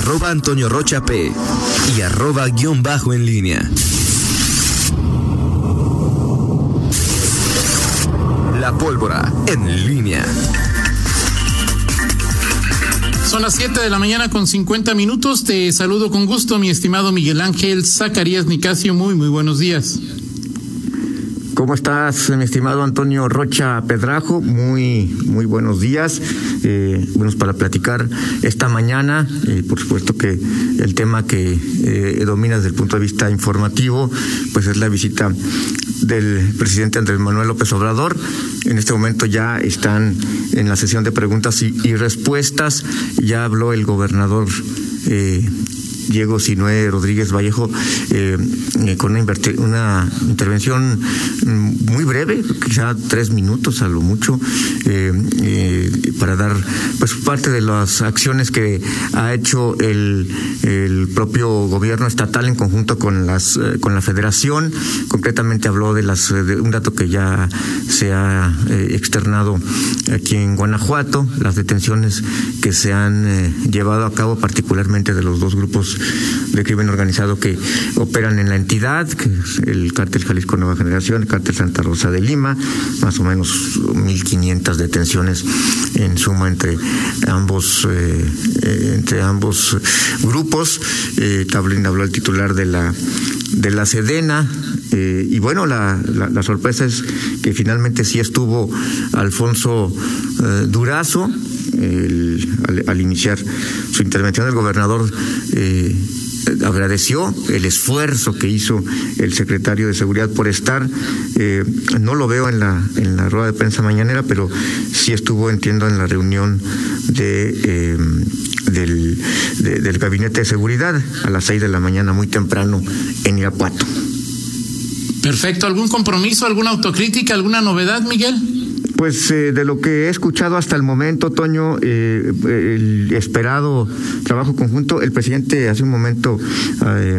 arroba Antonio Rocha P y arroba guion bajo en línea. La pólvora en línea. Son las 7 de la mañana con 50 minutos. Te saludo con gusto, mi estimado Miguel Ángel Zacarías Nicasio. Muy, muy buenos días. ¿Cómo estás, mi estimado Antonio Rocha Pedrajo? Muy, muy buenos días. Eh, buenos para platicar esta mañana. Eh, por supuesto que el tema que eh, domina desde el punto de vista informativo, pues es la visita del presidente Andrés Manuel López Obrador. En este momento ya están en la sesión de preguntas y, respuestas. Ya habló el gobernador eh, Diego Sinué Rodríguez Vallejo eh, eh, con una, intervención mm, muy breve, quizá tres minutos a lo mucho, eh, para dar pues parte de las acciones que ha hecho el, el propio gobierno estatal en conjunto con las con la Federación. Concretamente habló de las de un dato que ya se ha externado aquí en Guanajuato, las detenciones que se han llevado a cabo particularmente de los dos grupos de crimen organizado que operan en la entidad, el cártel Jalisco Nueva Generación, el cártel Santa Rosa de Lima, más o menos 1.500 detenciones en suma entre ambos eh, entre ambos grupos. Eh, Tablín habló el titular de la de la Sedena eh, y bueno la, la, la, sorpresa es que finalmente sí estuvo Alfonso eh, Durazo al, iniciar su intervención el gobernador eh, agradeció el esfuerzo que hizo el secretario de seguridad por estar eh, no lo veo en la en la rueda de prensa mañanera pero sí estuvo entiendo en la reunión de eh, del, de, del gabinete de seguridad a las seis de la mañana muy temprano en Irapuato Perfecto. ¿Algún compromiso, alguna autocrítica, alguna novedad, Miguel? Pues eh, de lo que he escuchado hasta el momento, Toño, eh, el esperado trabajo conjunto, el presidente hace un momento eh,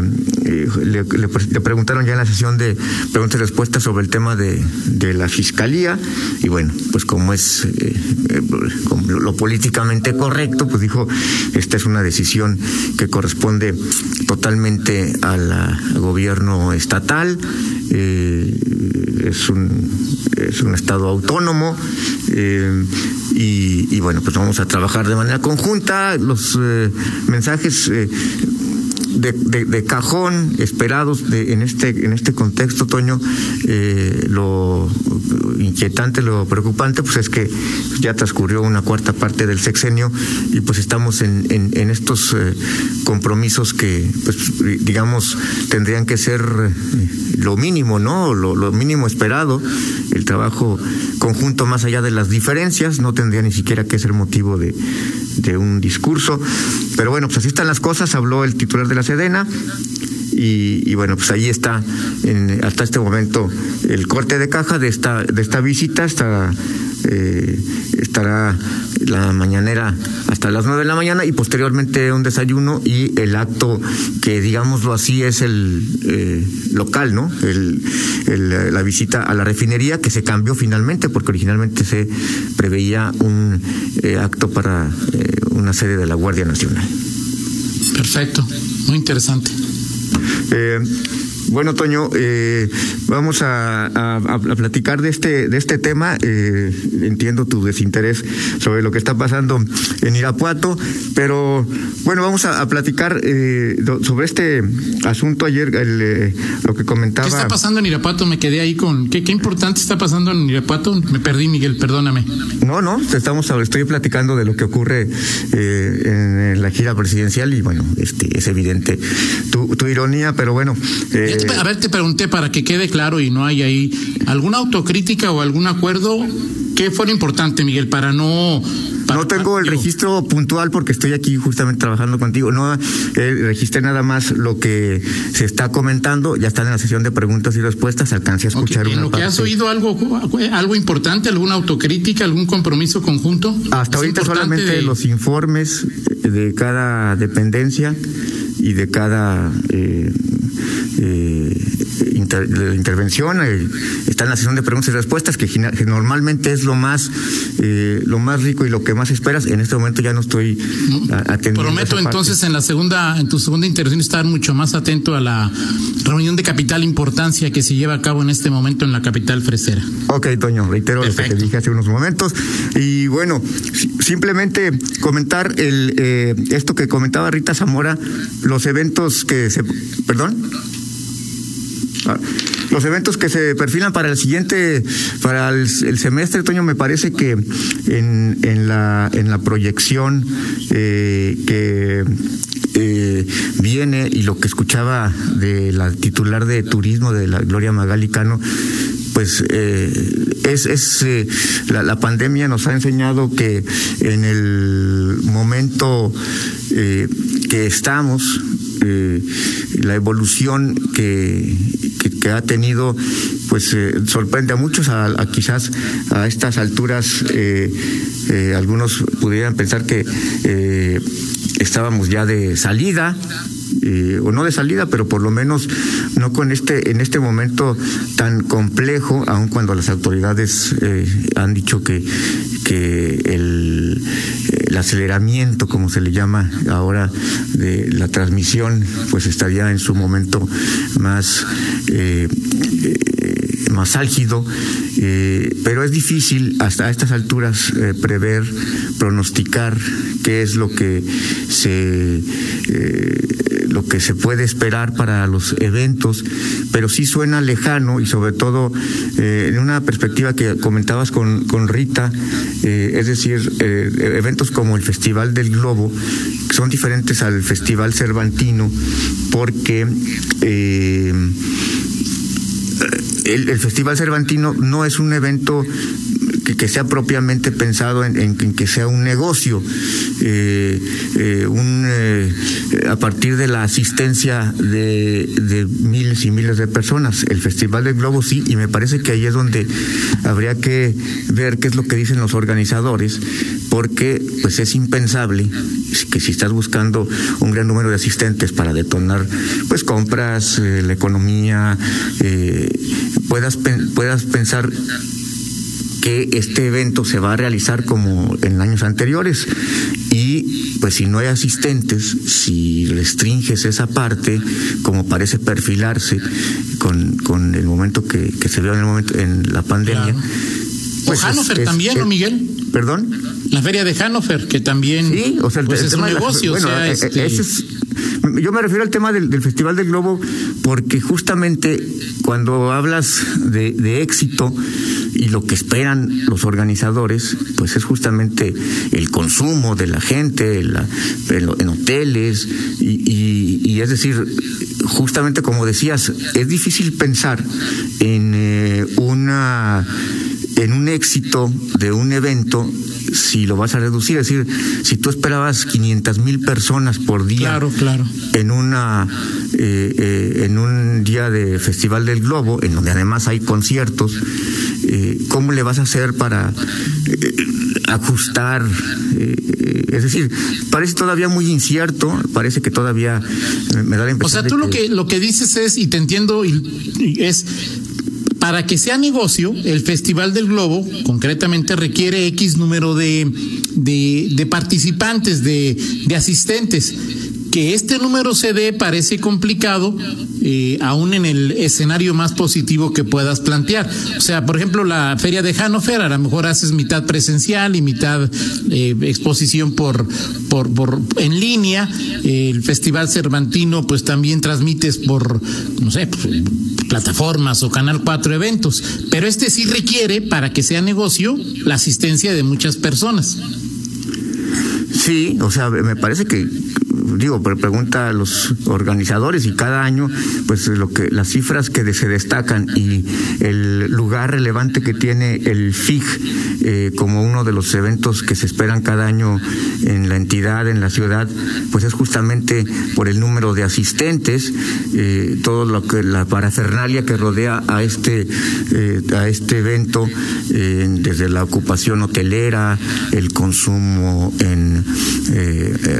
le, le, preguntaron ya en la sesión de preguntas y respuestas sobre el tema de, la fiscalía y bueno, pues como es como lo políticamente correcto, pues dijo, esta es una decisión que corresponde totalmente al, al gobierno estatal, es un, es un estado autónomo eh, y, bueno, pues vamos a trabajar de manera conjunta. Los eh, mensajes eh, de, cajón esperados de, en este en este contexto, Toño, eh, lo inquietante, lo preocupante, pues es que ya transcurrió una cuarta parte del sexenio y pues estamos en, estos eh, compromisos que, pues digamos, tendrían que ser eh, lo mínimo, ¿no? Lo mínimo esperado, el trabajo conjunto más allá de las diferencias, no tendría ni siquiera que ser motivo de, de un discurso. Pero bueno, pues así están las cosas, habló el titular de la Sedena. Y, bueno, pues ahí está en, hasta este momento el corte de caja de esta, de esta visita. Está, eh, estará la mañanera hasta las nueve de la mañana y posteriormente un desayuno y el acto que digámoslo así es el eh, local, ¿no? El, el, la visita a la refinería que se cambió finalmente porque originalmente se preveía un eh, acto para eh, una sede de la Guardia Nacional. Perfecto, muy interesante. Eh, bueno, Toño, eh, vamos a, a, a, platicar de este, de este tema. Eh, entiendo tu desinterés sobre lo que está pasando en Irapuato, pero bueno, vamos a, platicar eh, sobre este asunto ayer, el, eh, lo que comentaba. ¿Qué está pasando en Irapuato? Me quedé ahí con. ¿Qué, qué importante está pasando en Irapuato? Me perdí, Miguel, perdóname. No, no, estamos, estoy platicando de lo que ocurre eh, en la gira presidencial y bueno, este, es evidente tu, tu ironía, pero bueno. Eh, a ver, te pregunté para que quede claro y no hay ahí alguna autocrítica o algún acuerdo que fuera importante, Miguel, para no. Para, no tengo el registro puntual porque estoy aquí justamente trabajando contigo. No eh, registré nada más lo que se está comentando. Ya están en la sesión de preguntas y respuestas. Alcancé a escuchar okay, ¿En una que has oído algo, algo importante, alguna autocrítica, algún compromiso conjunto? Hasta ahorita solamente de... los informes de cada dependencia y de cada eh, eh, de intervención, eh, está en la sesión de preguntas y respuestas, que, normalmente es lo más, eh, lo más rico y lo que más esperas. En este momento ya no estoy atendiendo. Prometo entonces en la segunda, en tu segunda intervención estar mucho más atento a la reunión de capital importancia que se lleva a cabo en este momento en la capital fresera. Ok, Toño, reitero lo que dije hace unos momentos. Y bueno, simplemente comentar el eh, esto que comentaba Rita Zamora, los eventos que se. Perdón. Ah, los eventos que se perfilan para el siguiente, para el, semestre, Toño, me parece que en, en, la, en la proyección eh, que eh, viene y lo que escuchaba de la titular de turismo de la Gloria Magalicano, pues eh, es, es la, la, pandemia nos ha enseñado que en el momento que estamos eh, la evolución que, que, ha tenido pues eh, sorprende a muchos. A, quizás a estas alturas eh, algunos pudieran pensar que estábamos ya de salida o no de salida, pero por lo menos no con este en este momento tan complejo, aun cuando las autoridades han dicho que aceleramiento, como se le llama ahora, de la transmisión, pues estaría en su momento más eh, más álgido, eh, pero es difícil hasta estas alturas prever, pronosticar qué es lo que se lo que se puede esperar para los eventos, pero sí suena lejano y sobre todo eh, en una perspectiva que comentabas con, con Rita, eh, es decir, eh, eventos como el Festival del Globo, son diferentes al Festival Cervantino, porque el, el, Festival Cervantino no es un evento que, sea propiamente pensado en, que sea un negocio, eh, eh, un, eh, a partir de la asistencia de, miles y miles de personas. El Festival del Globo sí, y me parece que ahí es donde habría que ver qué es lo que dicen los organizadores, porque pues es impensable que si estás buscando un gran número de asistentes para detonar pues compras, la economía, puedas, puedas pensar que este evento se va a realizar como en años anteriores y pues si no hay asistentes, si restringes esa parte, como parece perfilarse con, con el momento que, se vio en el momento en la pandemia. Pues Hannover también, ¿no, Miguel? ¿Perdón? La feria de Hannover, que también sí, o sea, pues, es un negocio. bueno, eh, este yo me refiero al tema del, Festival del Globo porque justamente cuando hablas de, de éxito, y lo que esperan los organizadores, pues es justamente el consumo de la gente en hoteles y, es decir, justamente como decías, es difícil pensar en eh, una en un éxito de un evento si lo vas a reducir, es decir, si tú esperabas 500 mil personas por día claro, claro. en una eh, eh, en un día de Festival del Globo, en donde además hay conciertos, eh, ¿cómo le vas a hacer para ajustar? Es decir, parece todavía muy incierto, parece que todavía me da la impresión. O sea, tú lo que lo que dices es, y te entiendo, y, es para que sea negocio, el Festival del Globo concretamente requiere X número de, de, participantes, de, de asistentes que este número se dé parece complicado, eh, aún en el escenario más positivo que puedas plantear. O sea, por ejemplo, la feria de Hannover, a lo mejor haces mitad presencial y mitad eh, exposición por, por, por en línea. el Festival Cervantino, pues también transmites por, no sé, plataformas o Canal 4 eventos. Pero este sí requiere, para que sea negocio, la asistencia de muchas personas. Sí, o sea, me parece que digo, pregunta a los organizadores y cada año, pues lo que las cifras que se destacan y el lugar relevante que tiene el FIG eh, como uno de los eventos que se esperan cada año en la entidad, en la ciudad, pues es justamente por el número de asistentes, eh, todo lo que la parafernalia que rodea a este eh, a este evento, desde la ocupación hotelera, el consumo en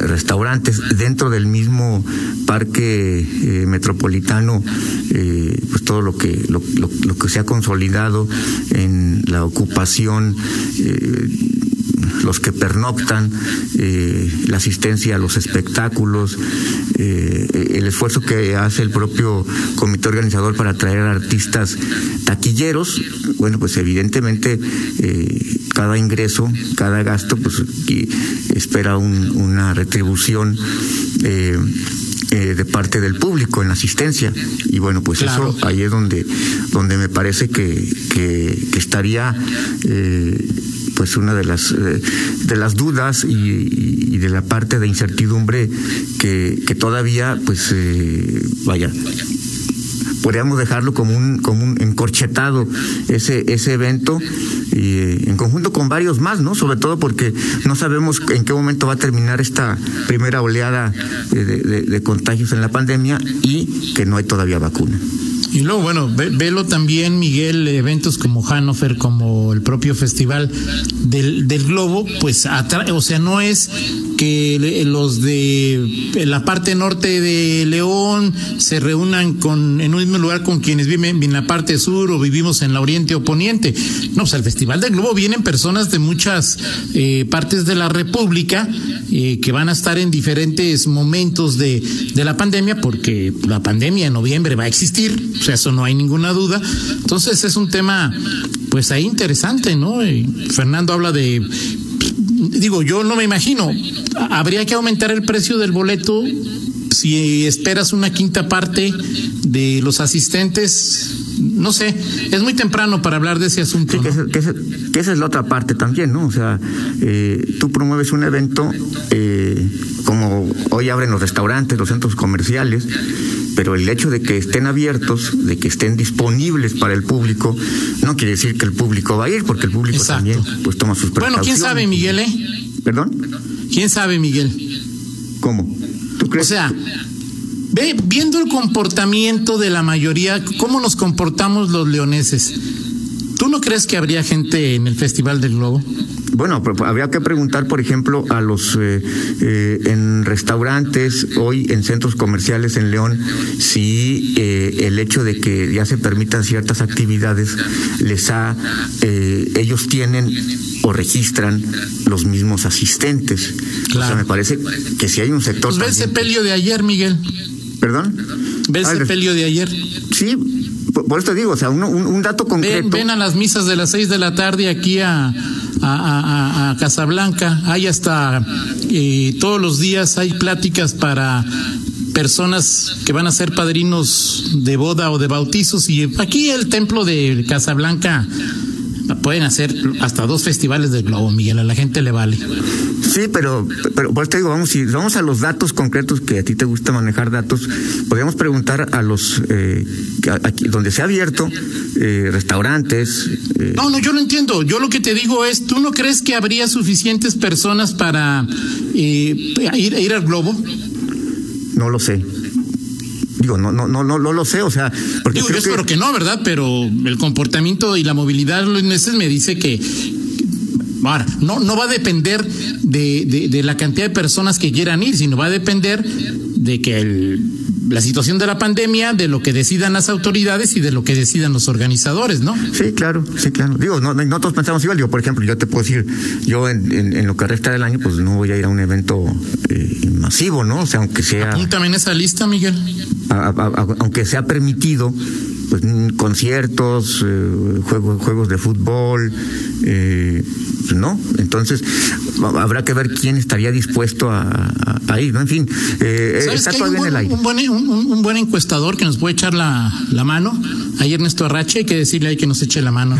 restaurantes dentro del mismo parque eh, metropolitano, eh, pues todo lo que lo, lo, que se ha consolidado en la ocupación los que pernoctan, eh, la asistencia a los espectáculos, eh, el esfuerzo que hace el propio comité organizador para traer artistas taquilleros, bueno, pues evidentemente eh, cada ingreso, cada gasto, pues espera una retribución. de parte del público en la asistencia y bueno pues eso ahí es donde donde me parece que, que, estaría pues una de las eh, de las dudas y, de la parte de incertidumbre que, que todavía pues eh, vaya podríamos dejarlo como un, como un encorchetado ese, ese evento y eh, en conjunto con varios más, ¿no? Sobre todo porque no sabemos en qué momento va a terminar esta primera oleada de contagios en la pandemia y que no hay todavía vacuna. Y luego, bueno, velo también, Miguel, eventos como Hannover, como el propio Festival del, del Globo, pues, o sea, no es que los de la parte norte de León se reúnan con, en un mismo lugar con quienes viven en la parte sur o vivimos en la oriente o poniente. No, sea, el Festival del Globo vienen personas de muchas eh, partes de la República eh, que van a estar en diferentes momentos de, de la pandemia, porque la pandemia en noviembre va a existir, o sea, eso no hay ninguna duda. Entonces es un tema, pues ahí interesante, ¿no? Fernando habla de digo, yo no me imagino. Habría que aumentar el precio del boleto si esperas una quinta parte de los asistentes. No sé, es muy temprano para hablar de ese asunto. que, esa, es la otra parte también, ¿no? O sea, eh, tú promueves un evento eh, como hoy abren los restaurantes, los centros comerciales, pero el hecho de que estén abiertos, de que estén disponibles para el público, no quiere decir que el público va a ir, porque el público también pues toma sus precauciones. Bueno, quién sabe, Miguel, ¿eh? ¿Perdón? ¿Quién sabe, Miguel? ¿Cómo? ¿Tú crees? O sea, ve, viendo el comportamiento de la mayoría, cómo nos comportamos los leoneses, ¿tú no crees que habría gente en el Festival del Globo? Bueno, habría que preguntar, por ejemplo, a los eh, eh, en restaurantes, hoy en centros comerciales en León, si eh, el hecho de que ya se permitan ciertas actividades les ha, ellos tienen o registran los mismos asistentes. Claro. O sea, me parece que si hay un sector. Pues ve ese pelio de ayer, Miguel. ¿Perdón? ¿Ves ese pelio de ayer? Sí, por, eso te digo, o sea, un, un dato concreto. Ven, a las misas de las seis de la tarde aquí a, a, Casablanca. Hay hasta eh, todos los días hay pláticas para personas que van a ser padrinos de boda o de bautizos y aquí el templo de Casablanca pueden hacer hasta dos festivales de globo, Miguel, a la gente le vale. Sí, pero, pero por eso te digo, vamos, si vamos a los datos concretos que a ti te gusta manejar datos, podríamos preguntar a los, eh, aquí, donde se ha abierto, eh, restaurantes. Eh. No, no, yo no entiendo. Yo lo que te digo es, ¿tú no crees que habría suficientes personas para ir, ir al globo? No lo sé. Digo, no, no, no, no, lo sé, o sea, porque Digo, yo espero que... no, ¿verdad? Pero el comportamiento y la movilidad los meses me dice que Ahora, no, no va a depender de, de, de, la cantidad de personas que quieran ir, sino va a depender de que el, la situación de la pandemia, de lo que decidan las autoridades y de lo que decidan los organizadores, ¿no? Sí, claro, sí, claro. Digo, no, no todos pensamos igual. Digo, por ejemplo, yo te puedo decir, yo en, en, lo que resta del año, pues no voy a ir a un evento eh, masivo, ¿no? O sea, aunque sea. Apúntame en esa lista, Miguel. aunque sea permitido, pues conciertos, eh, juegos, juegos de fútbol, eh, ¿no? Entonces, habrá que ver quién estaría dispuesto a, ir, ¿no? En fin, eh, está todavía en el aire. Un buen, un, buen, encuestador que nos puede echar la, la mano. Ahí Ernesto Arrache, hay que decirle ahí que nos eche la mano,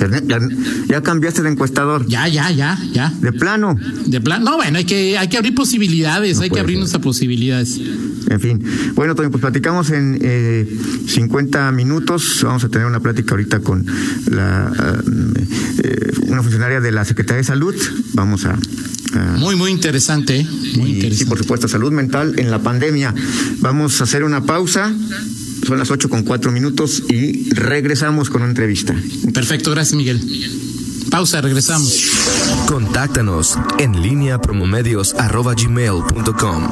¿Ya, cambiaste de encuestador? Ya, ya, ya, ya. ¿De plano? De plano. No, bueno, hay que, hay que abrir posibilidades, hay que abrirnos a posibilidades. En fin. Bueno, Toño, pues platicamos en eh, 50 minutos. Vamos a tener una plática ahorita con la, eh, una funcionaria de la Secretaría de Salud. Vamos a muy, muy interesante. ¿eh? Sí, por supuesto, salud mental en la pandemia. Vamos a hacer una pausa. Son las ocho con cuatro minutos y regresamos con una entrevista. Perfecto, gracias Miguel. Pausa, regresamos. Contáctanos en línea promomedios.com.